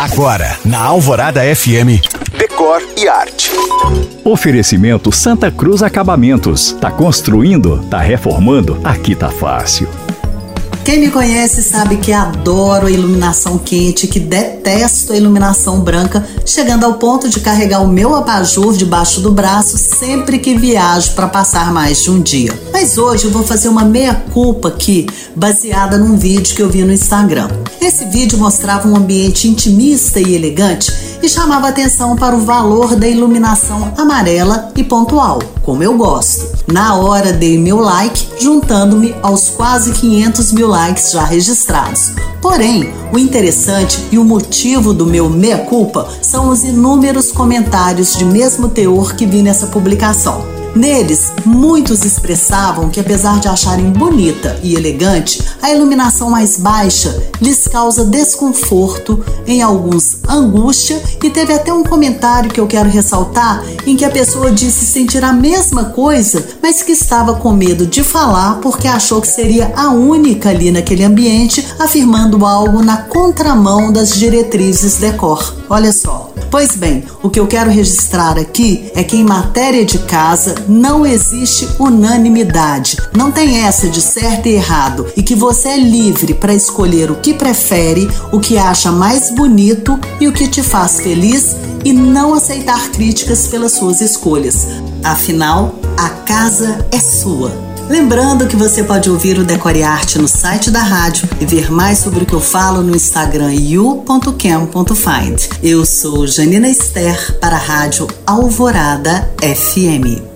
Agora, na Alvorada FM, Decor e Arte. Oferecimento Santa Cruz Acabamentos. Tá construindo? Tá reformando? Aqui tá fácil. Quem me conhece sabe que adoro a iluminação quente, que detesto a iluminação branca, chegando ao ponto de carregar o meu abajur debaixo do braço sempre que viajo para passar mais de um dia. Mas hoje eu vou fazer uma meia-culpa aqui, baseada num vídeo que eu vi no Instagram. Esse vídeo mostrava um ambiente intimista e elegante e chamava atenção para o valor da iluminação amarela e pontual, como eu gosto. Na hora dei meu like, juntando-me aos quase 500 mil likes já registrados. Porém, o interessante e o motivo do meu meia-culpa são os inúmeros comentários de mesmo teor que vi nessa publicação. Neles, muitos expressavam que, apesar de acharem bonita e elegante, a iluminação mais baixa lhes causa desconforto, em alguns angústia, e teve até um comentário que eu quero ressaltar em que a pessoa disse sentir a mesma coisa, mas que estava com medo de falar porque achou que seria a única ali naquele ambiente, afirmando algo na contramão das diretrizes decor. Olha só. Pois bem, o que eu quero registrar aqui é que em matéria de casa não existe unanimidade. Não tem essa de certo e errado e que você é livre para escolher o que prefere, o que acha mais bonito e o que te faz feliz e não aceitar críticas pelas suas escolhas. Afinal, a casa é sua. Lembrando que você pode ouvir o Decore Arte no site da rádio e ver mais sobre o que eu falo no Instagram you.cam.find. Eu sou Janina Esther para a Rádio Alvorada FM.